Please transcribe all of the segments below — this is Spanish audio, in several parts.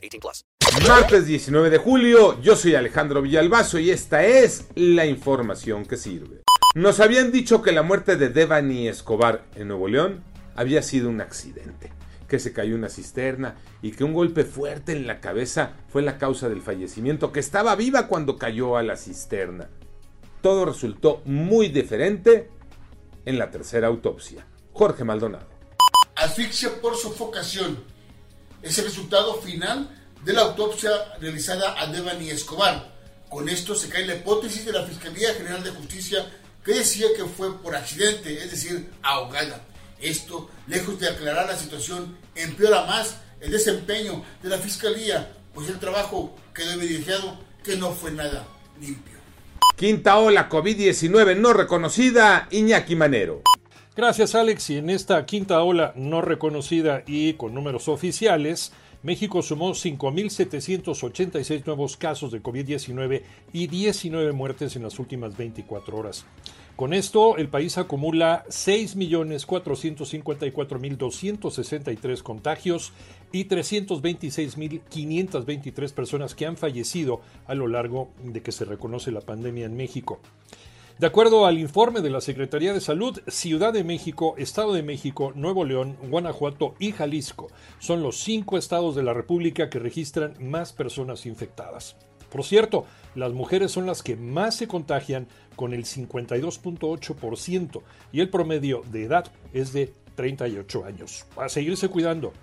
18 plus. Martes 19 de julio, yo soy Alejandro Villalbazo y esta es la información que sirve. Nos habían dicho que la muerte de Devani Escobar en Nuevo León había sido un accidente que se cayó una cisterna y que un golpe fuerte en la cabeza fue la causa del fallecimiento, que estaba viva cuando cayó a la cisterna todo resultó muy diferente en la tercera autopsia. Jorge Maldonado. Asfixia por sofocación es el resultado final de la autopsia realizada a Devani Escobar. Con esto se cae la hipótesis de la Fiscalía General de Justicia que decía que fue por accidente, es decir, ahogada. Esto, lejos de aclarar la situación, empeora más el desempeño de la Fiscalía, pues el trabajo quedó evidenciado que no fue nada limpio. Quinta ola COVID-19 no reconocida, Iñaki Manero. Gracias Alex, y en esta quinta ola no reconocida y con números oficiales, México sumó 5.786 nuevos casos de COVID-19 y 19 muertes en las últimas 24 horas. Con esto, el país acumula 6.454.263 contagios y 326.523 personas que han fallecido a lo largo de que se reconoce la pandemia en México. De acuerdo al informe de la Secretaría de Salud, Ciudad de México, Estado de México, Nuevo León, Guanajuato y Jalisco son los cinco estados de la República que registran más personas infectadas. Por cierto, las mujeres son las que más se contagian con el 52.8% y el promedio de edad es de 38 años. A seguirse cuidando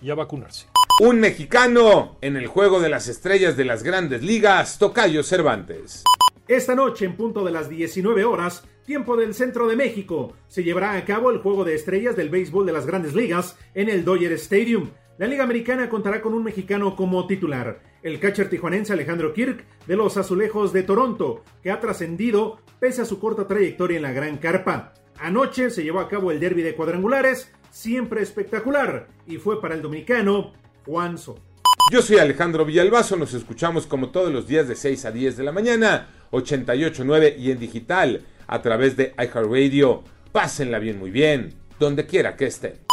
y a vacunarse. Un mexicano en el juego de las estrellas de las grandes ligas, Tocayo Cervantes. Esta noche, en punto de las 19 horas, tiempo del centro de México, se llevará a cabo el juego de estrellas del béisbol de las grandes ligas en el Dodger Stadium. La Liga Americana contará con un mexicano como titular, el catcher tijuanense Alejandro Kirk de los Azulejos de Toronto, que ha trascendido pese a su corta trayectoria en la Gran Carpa. Anoche se llevó a cabo el derby de cuadrangulares, siempre espectacular, y fue para el dominicano Juan Soto. Yo soy Alejandro Villalbazo, nos escuchamos como todos los días de 6 a 10 de la mañana, 88.9 y en digital a través de iHeartRadio. Pásenla bien, muy bien, donde quiera que estén.